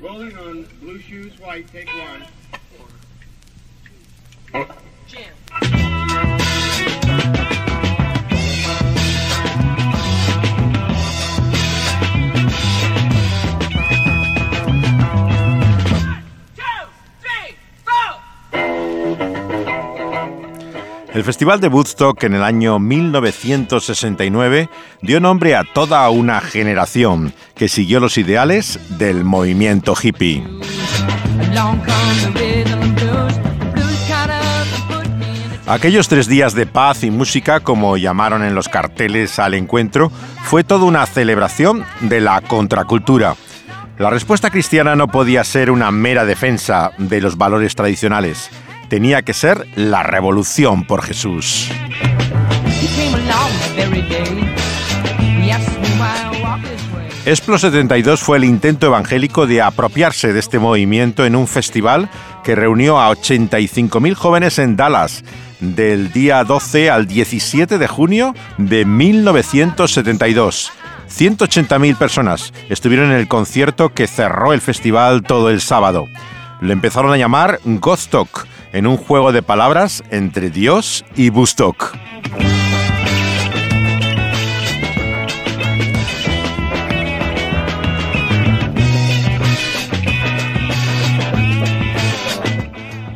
Rolling on blue shoes, white, take one. Oh. El Festival de Woodstock en el año 1969 dio nombre a toda una generación que siguió los ideales del movimiento hippie. Aquellos tres días de paz y música, como llamaron en los carteles al encuentro, fue toda una celebración de la contracultura. La respuesta cristiana no podía ser una mera defensa de los valores tradicionales tenía que ser la revolución por Jesús. Esplo 72 fue el intento evangélico de apropiarse de este movimiento en un festival que reunió a 85.000 jóvenes en Dallas del día 12 al 17 de junio de 1972. 180.000 personas estuvieron en el concierto que cerró el festival todo el sábado. Le empezaron a llamar Godstock en un juego de palabras entre Dios y Bustock.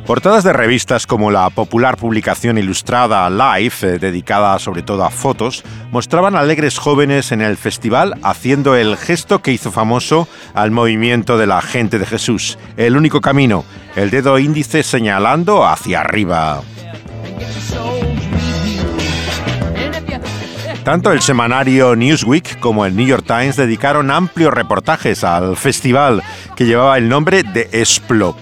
Portadas de revistas como la popular publicación ilustrada Life, eh, dedicada sobre todo a fotos, mostraban alegres jóvenes en el festival haciendo el gesto que hizo famoso al movimiento de la gente de Jesús, el único camino, el dedo índice señalando hacia arriba. Tanto el semanario Newsweek como el New York Times dedicaron amplios reportajes al festival que llevaba el nombre de Esplo.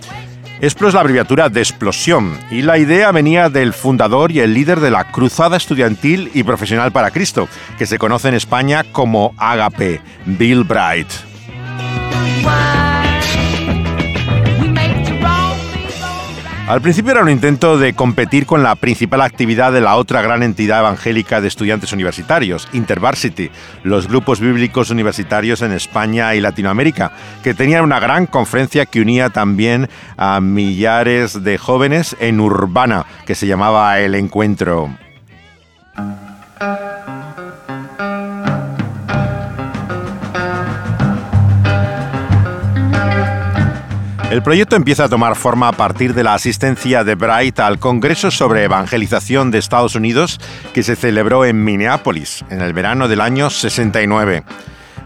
Esplo es la abreviatura de explosión y la idea venía del fundador y el líder de la Cruzada Estudiantil y Profesional para Cristo, que se conoce en España como Agape, Bill Bright. Al principio era un intento de competir con la principal actividad de la otra gran entidad evangélica de estudiantes universitarios, InterVarsity, los grupos bíblicos universitarios en España y Latinoamérica, que tenían una gran conferencia que unía también a millares de jóvenes en Urbana, que se llamaba El Encuentro. El proyecto empieza a tomar forma a partir de la asistencia de Bright al Congreso sobre Evangelización de Estados Unidos que se celebró en Minneapolis en el verano del año 69.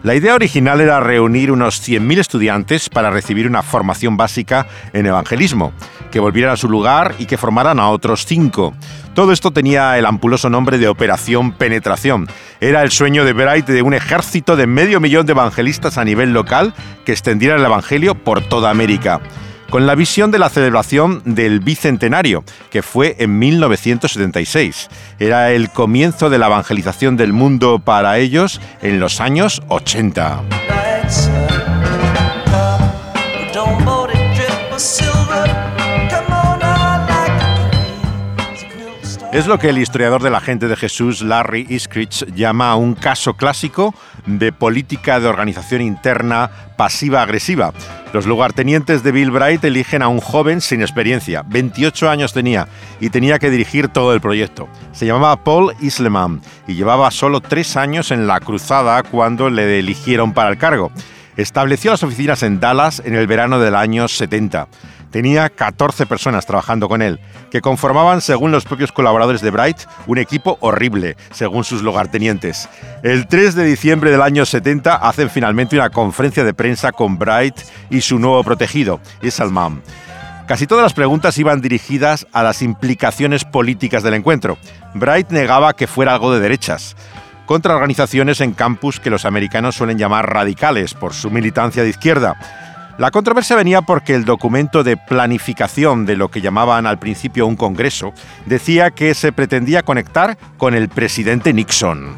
La idea original era reunir unos 100.000 estudiantes para recibir una formación básica en evangelismo, que volvieran a su lugar y que formaran a otros cinco. Todo esto tenía el ampuloso nombre de Operación Penetración. Era el sueño de Bright de un ejército de medio millón de evangelistas a nivel local que extendieran el Evangelio por toda América con la visión de la celebración del Bicentenario, que fue en 1976. Era el comienzo de la evangelización del mundo para ellos en los años 80. Es lo que el historiador de la gente de Jesús, Larry Iskritz, llama un caso clásico de política de organización interna pasiva-agresiva. Los lugartenientes de Bill Bright eligen a un joven sin experiencia, 28 años tenía, y tenía que dirigir todo el proyecto. Se llamaba Paul Isleman y llevaba solo tres años en la cruzada cuando le eligieron para el cargo. Estableció las oficinas en Dallas en el verano del año 70 tenía 14 personas trabajando con él, que conformaban, según los propios colaboradores de Bright, un equipo horrible, según sus lugartenientes. El 3 de diciembre del año 70 hacen finalmente una conferencia de prensa con Bright y su nuevo protegido, Isalman. Casi todas las preguntas iban dirigidas a las implicaciones políticas del encuentro. Bright negaba que fuera algo de derechas contra organizaciones en campus que los americanos suelen llamar radicales por su militancia de izquierda la controversia venía porque el documento de planificación de lo que llamaban al principio un Congreso decía que se pretendía conectar con el presidente Nixon.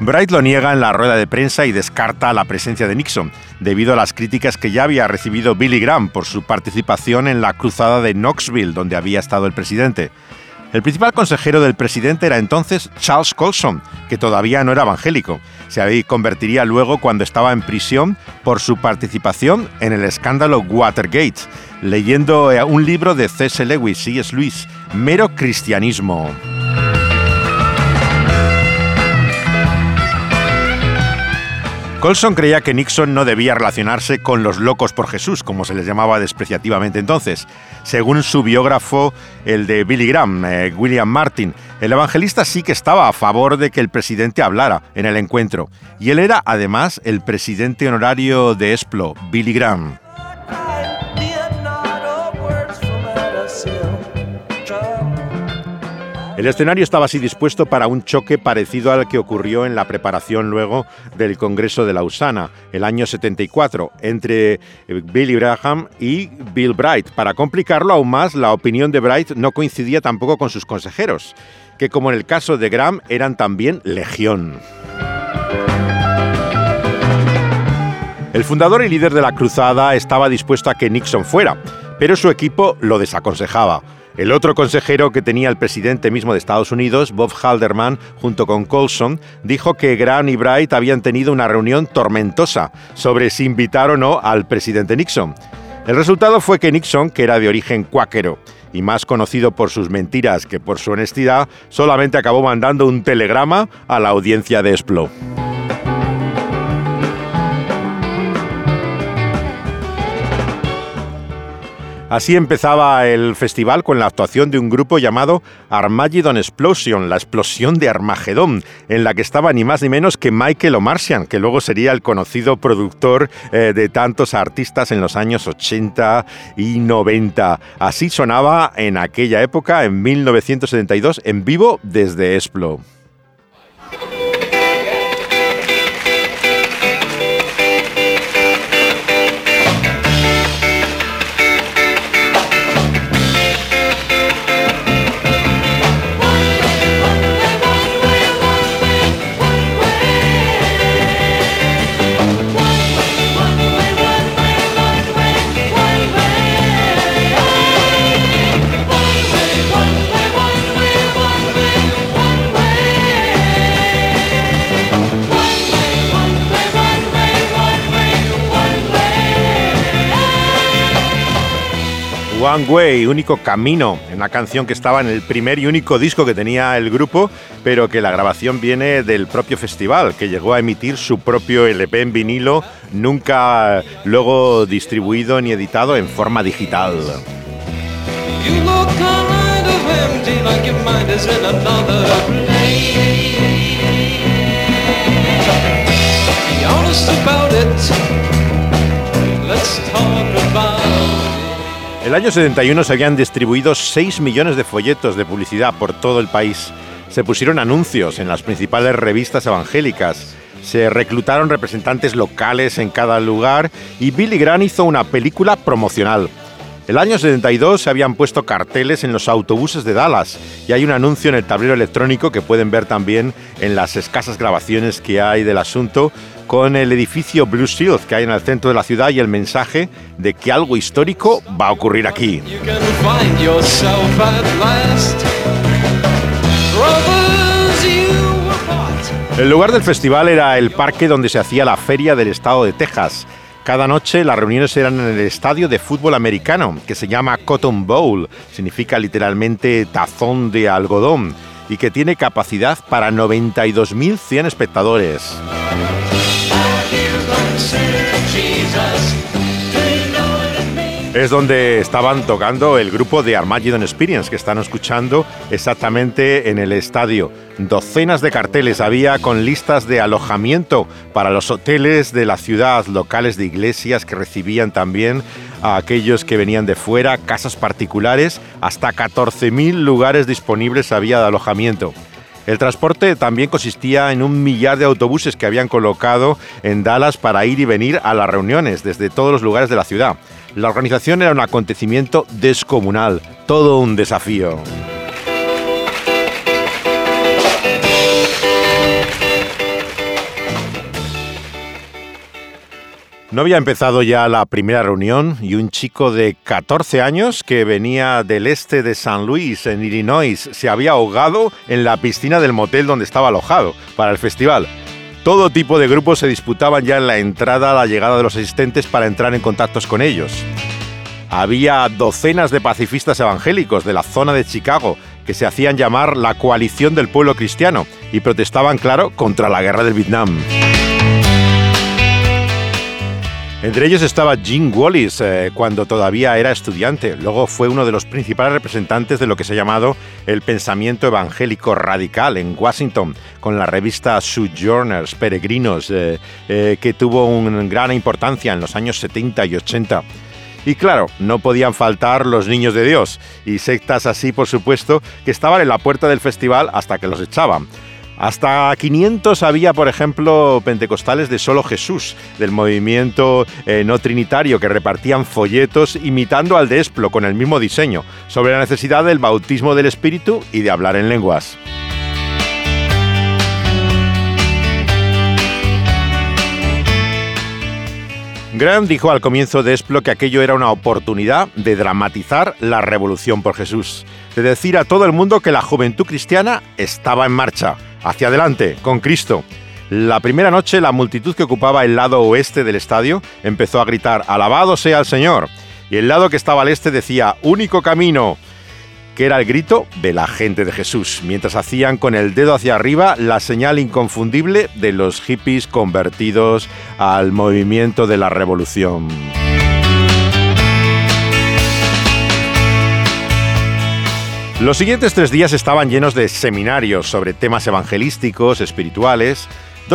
Bright lo niega en la rueda de prensa y descarta la presencia de Nixon, debido a las críticas que ya había recibido Billy Graham por su participación en la cruzada de Knoxville, donde había estado el presidente. El principal consejero del presidente era entonces Charles Colson, que todavía no era evangélico. Se convertiría luego cuando estaba en prisión por su participación en el escándalo Watergate, leyendo eh, un libro de C.S. Lewis, C.S. Lewis, Mero Cristianismo. Colson creía que Nixon no debía relacionarse con los locos por Jesús, como se les llamaba despreciativamente entonces. Según su biógrafo, el de Billy Graham, eh, William Martin, el evangelista sí que estaba a favor de que el presidente hablara en el encuentro. Y él era además el presidente honorario de Esplo, Billy Graham. El escenario estaba así dispuesto para un choque parecido al que ocurrió en la preparación luego del Congreso de Lausana, el año 74, entre eh, Billy Graham y Bill Bright. Para complicarlo aún más, la opinión de Bright no coincidía tampoco con sus consejeros, que como en el caso de Graham eran también legión. El fundador y líder de la cruzada estaba dispuesto a que Nixon fuera, pero su equipo lo desaconsejaba. El otro consejero que tenía el presidente mismo de Estados Unidos, Bob Halderman, junto con Colson, dijo que Grant y Bright habían tenido una reunión tormentosa sobre si invitar o no al presidente Nixon. El resultado fue que Nixon, que era de origen cuáquero y más conocido por sus mentiras que por su honestidad, solamente acabó mandando un telegrama a la audiencia de Esplo. Así empezaba el festival con la actuación de un grupo llamado Armageddon Explosion, la explosión de Armagedón, en la que estaba ni más ni menos que Michael O'Marcian, que luego sería el conocido productor eh, de tantos artistas en los años 80 y 90. Así sonaba en aquella época, en 1972, en vivo desde Esplo. Way, único camino, una canción que estaba en el primer y único disco que tenía el grupo, pero que la grabación viene del propio festival, que llegó a emitir su propio LP en vinilo, nunca luego distribuido ni editado en forma digital. El año 71 se habían distribuido 6 millones de folletos de publicidad por todo el país. Se pusieron anuncios en las principales revistas evangélicas. Se reclutaron representantes locales en cada lugar y Billy Graham hizo una película promocional. El año 72 se habían puesto carteles en los autobuses de Dallas y hay un anuncio en el tablero electrónico que pueden ver también en las escasas grabaciones que hay del asunto con el edificio Blue Shield que hay en el centro de la ciudad y el mensaje de que algo histórico va a ocurrir aquí. El lugar del festival era el parque donde se hacía la feria del estado de Texas cada noche las reuniones eran en el estadio de fútbol americano, que se llama Cotton Bowl, significa literalmente tazón de algodón, y que tiene capacidad para 92.100 espectadores. Es donde estaban tocando el grupo de Armageddon Experience que están escuchando exactamente en el estadio. Docenas de carteles había con listas de alojamiento para los hoteles de la ciudad, locales de iglesias que recibían también a aquellos que venían de fuera, casas particulares, hasta 14.000 lugares disponibles había de alojamiento. El transporte también consistía en un millar de autobuses que habían colocado en Dallas para ir y venir a las reuniones desde todos los lugares de la ciudad. La organización era un acontecimiento descomunal, todo un desafío. No había empezado ya la primera reunión y un chico de 14 años que venía del este de San Luis, en Illinois, se había ahogado en la piscina del motel donde estaba alojado para el festival. Todo tipo de grupos se disputaban ya en la entrada a la llegada de los asistentes para entrar en contactos con ellos. Había docenas de pacifistas evangélicos de la zona de Chicago que se hacían llamar la coalición del pueblo cristiano y protestaban, claro, contra la guerra del Vietnam. Entre ellos estaba Jim Wallis, eh, cuando todavía era estudiante. Luego fue uno de los principales representantes de lo que se ha llamado el pensamiento evangélico radical en Washington, con la revista Sojourners, Peregrinos, eh, eh, que tuvo una gran importancia en los años 70 y 80. Y claro, no podían faltar los niños de Dios, y sectas así, por supuesto, que estaban en la puerta del festival hasta que los echaban. Hasta 500 había, por ejemplo, pentecostales de solo Jesús, del movimiento eh, no trinitario, que repartían folletos imitando al de Esplo con el mismo diseño, sobre la necesidad del bautismo del Espíritu y de hablar en lenguas. Graham dijo al comienzo de Esplo que aquello era una oportunidad de dramatizar la revolución por Jesús, de decir a todo el mundo que la juventud cristiana estaba en marcha, hacia adelante, con Cristo. La primera noche la multitud que ocupaba el lado oeste del estadio empezó a gritar, Alabado sea el Señor. Y el lado que estaba al este decía, Único camino, que era el grito de la gente de Jesús, mientras hacían con el dedo hacia arriba la señal inconfundible de los hippies convertidos al movimiento de la revolución. Los siguientes tres días estaban llenos de seminarios sobre temas evangelísticos, espirituales,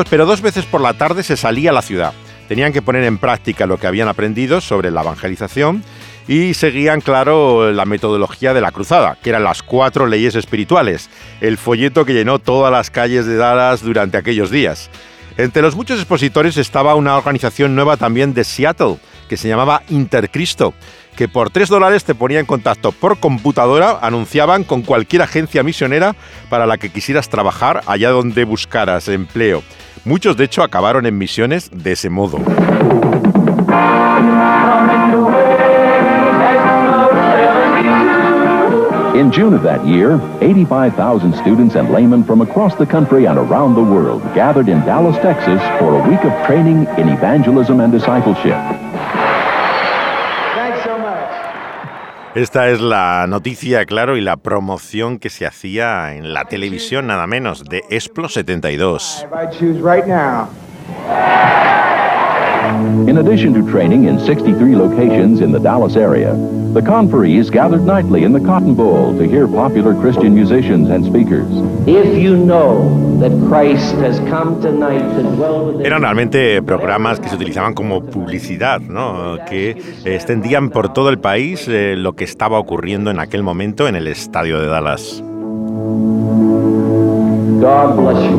pero dos veces por la tarde se salía a la ciudad. Tenían que poner en práctica lo que habían aprendido sobre la evangelización y seguían, claro, la metodología de la cruzada, que eran las cuatro leyes espirituales, el folleto que llenó todas las calles de Dallas durante aquellos días. Entre los muchos expositores estaba una organización nueva también de Seattle, que se llamaba Intercristo, que por 3 dólares te ponía en contacto por computadora, anunciaban con cualquier agencia misionera para la que quisieras trabajar allá donde buscaras empleo. Muchos de hecho acabaron en misiones de ese modo. In June of that year, 85,000 students and laymen from across the country and around the world gathered in Dallas, Texas for a week of training in evangelism and discipleship. Esta es la noticia, claro, y la promoción que se hacía en la televisión, nada menos, de Esplo 72. In addition to training in 63 locations in the Dallas area, the conferees gathered nightly in the Cotton Bowl to hear popular Christian musicians and speakers. If you know that Christ has come tonight to dwell within Eran realmente programas que se utilizaban como publicidad, ¿no? que extendían por todo el país eh, lo que estaba ocurriendo en aquel momento en el estadio de Dallas. God bless you.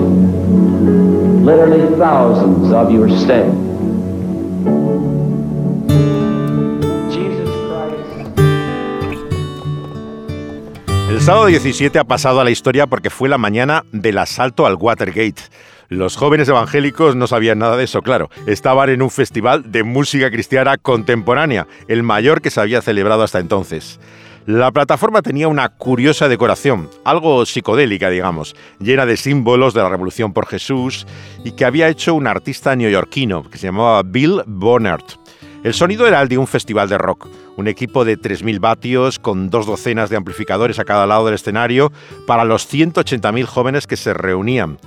Literally thousands of you are staying. El sábado 17 ha pasado a la historia porque fue la mañana del asalto al Watergate. Los jóvenes evangélicos no sabían nada de eso, claro. Estaban en un festival de música cristiana contemporánea, el mayor que se había celebrado hasta entonces. La plataforma tenía una curiosa decoración, algo psicodélica, digamos, llena de símbolos de la Revolución por Jesús y que había hecho un artista neoyorquino que se llamaba Bill Bonnert. El sonido era el de un festival de rock, un equipo de 3.000 vatios con dos docenas de amplificadores a cada lado del escenario para los 180.000 jóvenes que se reunían.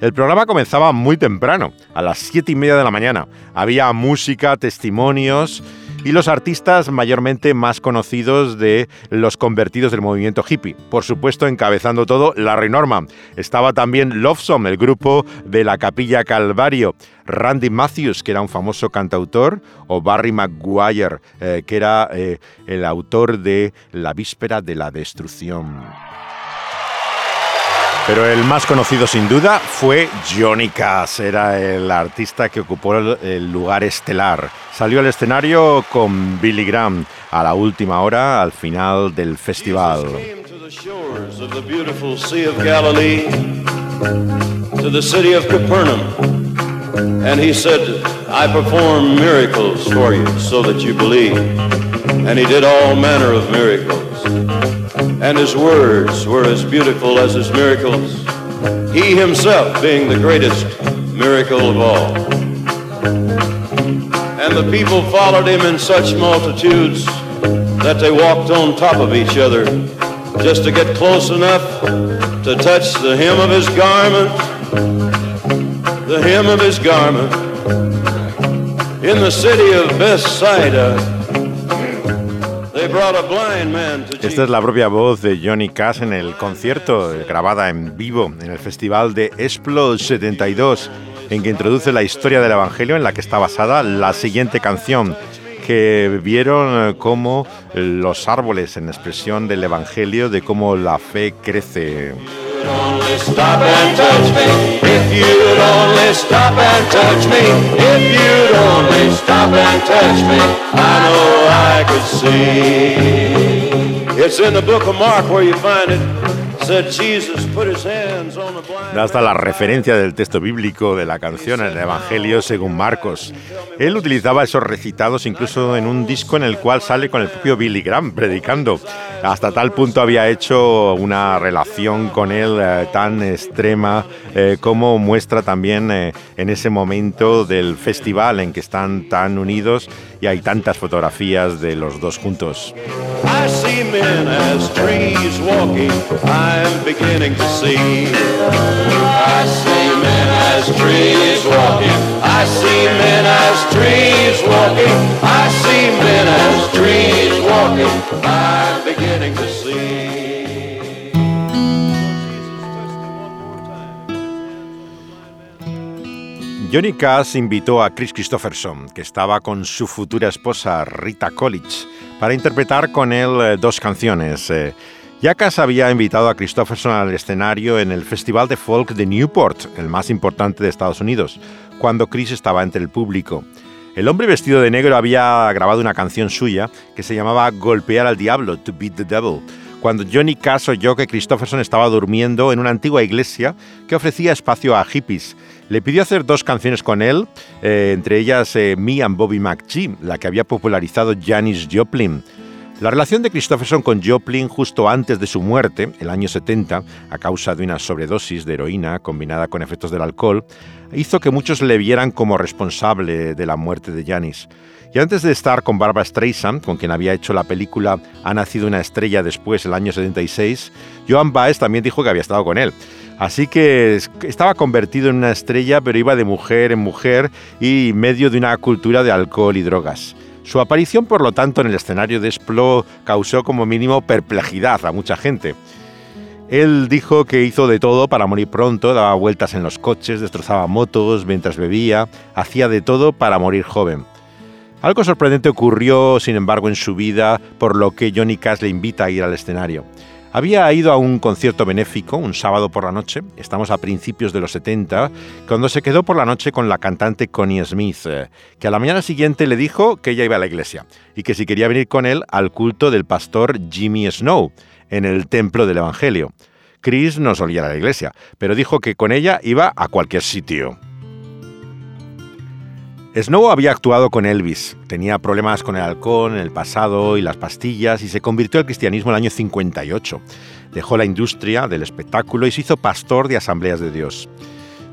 El programa comenzaba muy temprano, a las 7 y media de la mañana. Había música, testimonios y los artistas mayormente más conocidos de los convertidos del movimiento hippie. Por supuesto, encabezando todo, Larry Norman. Estaba también Lovesome, el grupo de la Capilla Calvario. Randy Matthews, que era un famoso cantautor, o Barry Maguire, eh, que era eh, el autor de La Víspera de la Destrucción. Pero el más conocido sin duda fue Johnny Cash, era el artista que ocupó el, lugar estelar. Salió al escenario con Billy Graham a la última hora, al final del festival. and he said, I perform miracles for you so that you believe. And he did all manner of miracles. And his words were as beautiful as his miracles, he himself being the greatest miracle of all. And the people followed him in such multitudes that they walked on top of each other just to get close enough to touch the hem of his garment, the hem of his garment. In the city of Bethsaida, Esta es la propia voz de Johnny Cash en el concierto, eh, grabada en vivo en el festival de Explode 72, en que introduce la historia del Evangelio en la que está basada la siguiente canción, que vieron eh, cómo los árboles en expresión del Evangelio, de cómo la fe crece. Stop and touch me. If you'd only stop and touch me. If you'd only stop and touch me. I know I could see. It's in the book of Mark where you find it. Said Jesus put his hands on the blind. Da hasta la referencia del texto bíblico de la canción en el Evangelio según Marcos. Él utilizaba esos recitados incluso en un disco en el cual sale con el propio Billy Graham predicando. Hasta tal punto había hecho una relación con él eh, tan extrema eh, como muestra también eh, en ese momento del festival en que están tan unidos y hay tantas fotografías de los dos juntos. I Johnny Cash invitó a Chris Christopherson, que estaba con su futura esposa Rita College, para interpretar con él eh, dos canciones. Eh, ya Cash había invitado a Christopherson al escenario en el Festival de Folk de Newport, el más importante de Estados Unidos, cuando Chris estaba entre el público. El hombre vestido de negro había grabado una canción suya que se llamaba Golpear al Diablo, To Beat the Devil, cuando Johnny Cash oyó que Christopherson estaba durmiendo en una antigua iglesia que ofrecía espacio a hippies. Le pidió hacer dos canciones con él, eh, entre ellas eh, Me and Bobby McGee, la que había popularizado Janis Joplin. La relación de Christopherson con Joplin justo antes de su muerte, el año 70, a causa de una sobredosis de heroína combinada con efectos del alcohol, hizo que muchos le vieran como responsable de la muerte de Janis. Y antes de estar con Barbara Streisand, con quien había hecho la película Ha nacido una estrella después, el año 76, Joan Baez también dijo que había estado con él. Así que estaba convertido en una estrella, pero iba de mujer en mujer y medio de una cultura de alcohol y drogas. Su aparición, por lo tanto, en el escenario de Splo causó como mínimo perplejidad a mucha gente. Él dijo que hizo de todo para morir pronto, daba vueltas en los coches, destrozaba motos mientras bebía, hacía de todo para morir joven. Algo sorprendente ocurrió, sin embargo, en su vida, por lo que Johnny Cash le invita a ir al escenario. Había ido a un concierto benéfico un sábado por la noche, estamos a principios de los 70, cuando se quedó por la noche con la cantante Connie Smith, eh, que a la mañana siguiente le dijo que ella iba a la iglesia y que si quería venir con él al culto del pastor Jimmy Snow en el templo del Evangelio. Chris no solía ir a la iglesia, pero dijo que con ella iba a cualquier sitio. Snow había actuado con Elvis, tenía problemas con el alcohol en el pasado y las pastillas y se convirtió al cristianismo en el año 58. Dejó la industria del espectáculo y se hizo pastor de asambleas de Dios.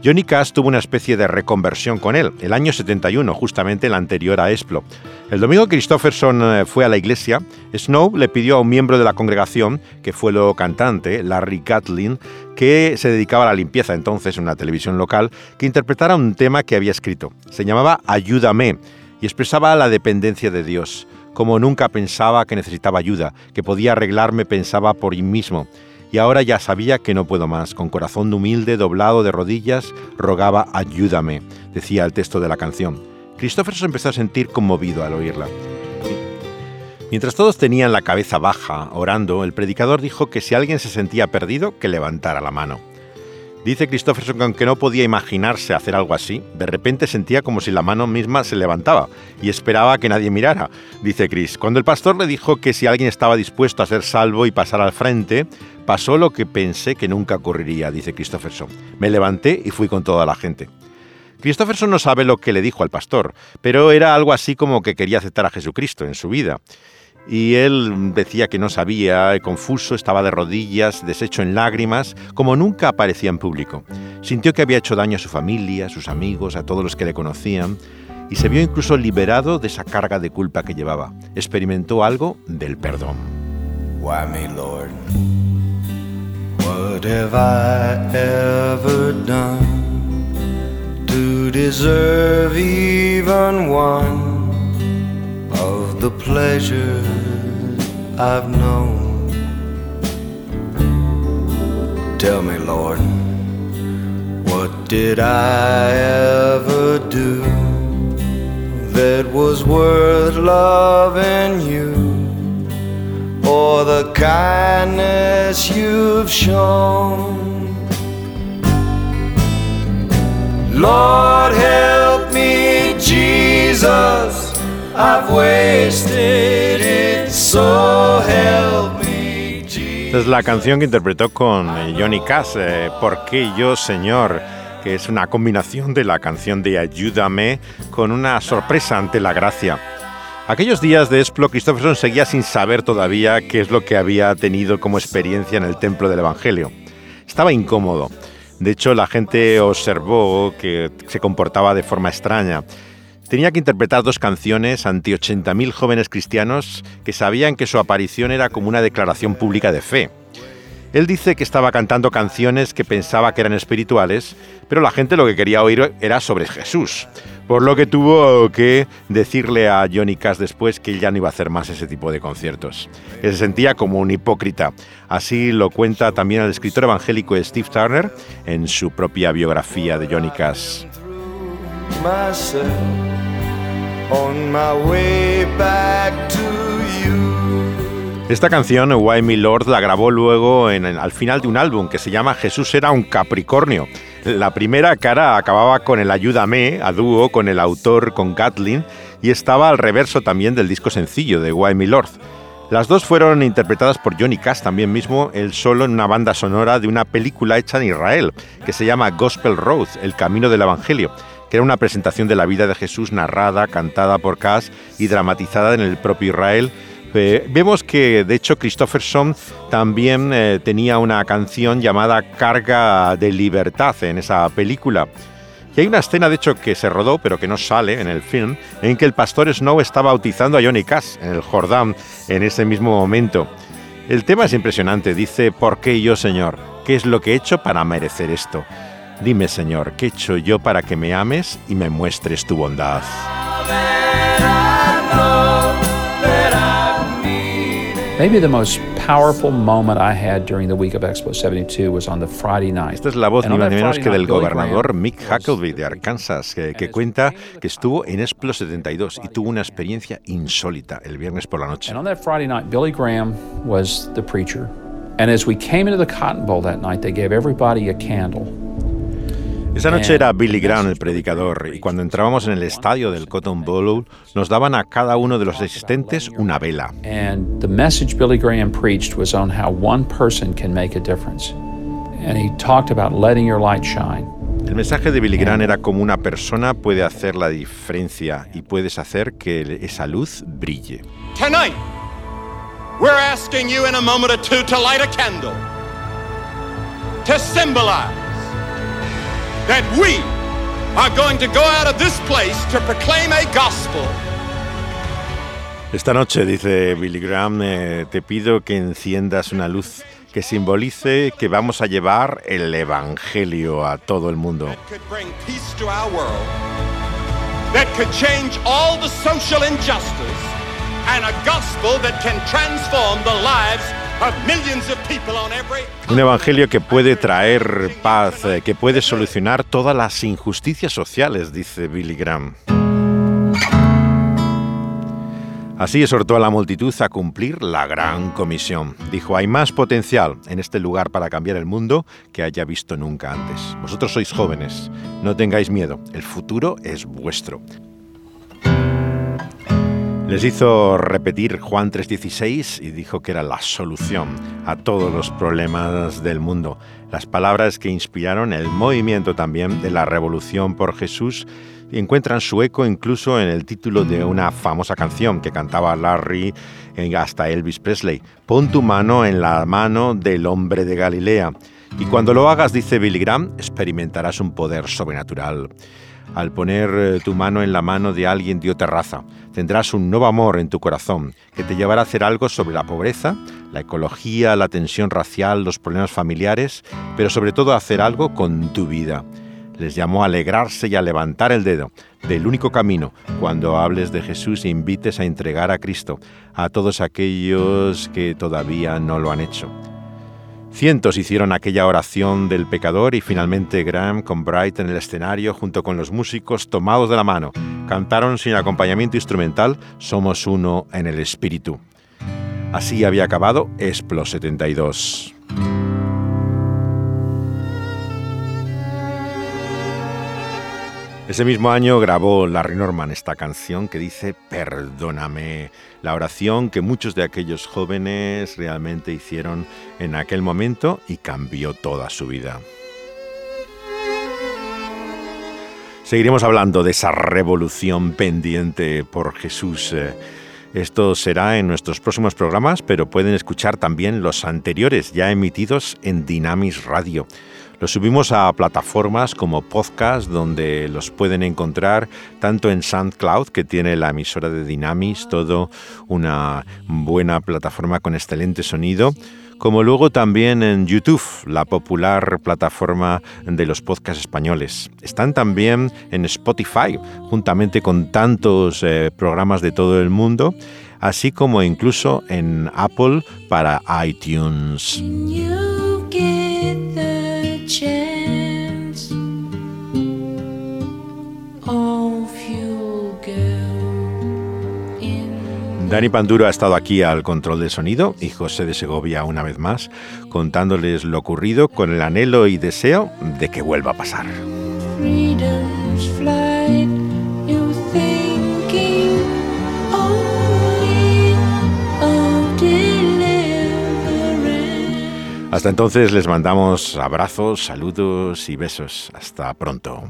Johnny Cash tuvo una especie de reconversión con él, el año 71, justamente el anterior a Esplo. El domingo Christopherson eh, fue a la iglesia, Snow le pidió a un miembro de la congregación, que fue lo cantante, Larry Gatlin, que se dedicaba a la limpieza entonces en una televisión local, que interpretara un tema que había escrito. Se llamaba Ayúdame y expresaba la dependencia de Dios. Como nunca pensaba que necesitaba ayuda, que podía arreglarme, pensaba por mí mismo y ahora ya sabía que no puedo más. Con corazón humilde, doblado de rodillas, rogaba ayúdame, decía el texto de la canción. Christopher se empezó a sentir conmovido al oírla. Mientras todos tenían la cabeza baja, orando, el predicador dijo que si alguien se sentía perdido, que levantara la mano. Dice Christopherson que aunque no podía imaginarse hacer algo así, de repente sentía como si la mano misma se levantaba y esperaba que nadie mirara. Dice Chris, cuando el pastor le dijo que si alguien estaba dispuesto a ser salvo y pasar al frente, pasó lo que pensé que nunca ocurriría, dice Christopherson. Me levanté y fui con toda la gente. Christopherson no sabe lo que le dijo al pastor, pero era algo así como que quería aceptar a Jesucristo en su vida. Y él decía que no sabía, confuso, estaba de rodillas, deshecho en lágrimas, como nunca aparecía en público. Sintió que había hecho daño a su familia, a sus amigos, a todos los que le conocían, y se vio incluso liberado de esa carga de culpa que llevaba. Experimentó algo del perdón. Why me, Lord? What have I ever done? to deserve even one the pleasures I've known. Tell me, Lord, what did I ever do that was worth loving you? Or the kindness you've shown? Lord help me, Jesus, Jesus. Es la canción que interpretó con eh, Johnny Cash, eh, ¿Por qué yo, Señor? que es una combinación de la canción de Ayúdame con una sorpresa ante la gracia. Aquellos días de Esplo, Christopherson seguía sin saber todavía qué es lo que había tenido como experiencia en el templo del Evangelio. Estaba incómodo. De hecho, la gente observó que se comportaba de forma extraña. Tenía que interpretar dos canciones ante 80.000 jóvenes cristianos que sabían que su aparición era como una declaración pública de fe. Él dice que estaba cantando canciones que pensaba que eran espirituales, pero la gente lo que quería oír era sobre Jesús, por lo que tuvo que decirle a Johnny Cash después que él ya no iba a hacer más ese tipo de conciertos, que se sentía como un hipócrita. Así lo cuenta también el escritor evangélico Steve Turner en su propia biografía de Johnny Cash. Esta canción, Why Me Lord, la grabó luego en, al final de un álbum que se llama Jesús era un Capricornio. La primera cara acababa con el Ayúdame, a dúo con el autor, con Gatlin, y estaba al reverso también del disco sencillo de Why Me Lord. Las dos fueron interpretadas por Johnny Cash también mismo, él solo en una banda sonora de una película hecha en Israel, que se llama Gospel Road, El Camino del Evangelio, que era una presentación de la vida de Jesús narrada, cantada por Cash y dramatizada en el propio Israel, eh, vemos que, de hecho, Christopherson también eh, tenía una canción llamada Carga de Libertad en esa película. Y hay una escena, de hecho, que se rodó, pero que no sale en el film, en que el pastor Snow está bautizando a Johnny Cash en el Jordán en ese mismo momento. El tema es impresionante. Dice, ¿por qué yo, Señor? ¿Qué es lo que he hecho para merecer esto? Dime, Señor, ¿qué he hecho yo para que me ames y me muestres tu bondad? Maybe the most powerful moment I had during the week of Expo 72 was on the Friday night. Esta es la voz ni más ni menos que del gobernador Mick Huckabee de Arkansas, que, que cuenta que estuvo en Expo 72 y tuvo una experiencia insólita el viernes por la noche. And on that Friday night, Billy Graham was the preacher. And as we came into the Cotton Bowl that night, they gave everybody a candle. Esa noche era Billy Graham el predicador y cuando entrábamos en el estadio del Cotton Bowl nos daban a cada uno de los asistentes una vela. And the message Billy Graham preached was on how one person can make a difference. And he talked about letting your light shine. El mensaje de Billy Graham era como una persona puede hacer la diferencia y puedes hacer que esa luz brille. Tonight, we're asking you in a moment or two to light a candle to symbolize that we are going to go out of this place to proclaim a gospel. Esta noche, dice Billy Graham, eh, te pido que enciendas una luz que simbolice que vamos a llevar el Evangelio a todo el mundo. That un evangelio que puede traer paz, eh, que puede solucionar todas las injusticias sociales, dice Billy Graham. Así exhortó a la multitud a cumplir la gran comisión. Dijo, hay más potencial en este lugar para cambiar el mundo que haya visto nunca antes. Vosotros sois jóvenes, no tengáis miedo, el futuro es vuestro. Les hizo repetir Juan 3:16 y dijo que era la solución a todos los problemas del mundo. Las palabras que inspiraron el movimiento también de la revolución por Jesús encuentran su eco incluso en el título de una famosa canción que cantaba Larry hasta Elvis Presley. Pon tu mano en la mano del hombre de Galilea. Y cuando lo hagas, dice Billy Graham, experimentarás un poder sobrenatural. Al poner eh, tu mano en la mano de alguien de otra raza, tendrás un nuevo amor en tu corazón que te llevará a hacer algo sobre la pobreza, la ecología, la tensión racial, los problemas familiares, pero sobre todo a hacer algo con tu vida. Les llamó a alegrarse y a levantar el dedo del único camino cuando hables de Jesús e invites a entregar a Cristo a todos aquellos que todavía no lo han hecho. Cientos hicieron aquella oración del pecador y finalmente Graham con Bright en el escenario junto con los músicos tomados de la mano cantaron sin acompañamiento instrumental Somos uno en el espíritu. Así había acabado Esplo 72. Ese mismo año grabó Larry Norman esta canción que dice Perdóname, la oración que muchos de aquellos jóvenes realmente hicieron en aquel momento y cambió toda su vida. Seguiremos hablando de esa revolución pendiente por Jesús. Esto será en nuestros próximos programas, pero pueden escuchar también los anteriores ya emitidos en Dynamis Radio. Los subimos a plataformas como podcast, donde los pueden encontrar tanto en SoundCloud, que tiene la emisora de Dynamis, todo una buena plataforma con excelente sonido, como luego también en YouTube, la popular plataforma de los podcasts españoles. Están también en Spotify, juntamente con tantos eh, programas de todo el mundo, así como incluso en Apple para iTunes. Dani Panduro ha estado aquí al control de sonido y José de Segovia una vez más, contándoles lo ocurrido con el anhelo y deseo de que vuelva a pasar. Hasta entonces les mandamos abrazos, saludos y besos. Hasta pronto.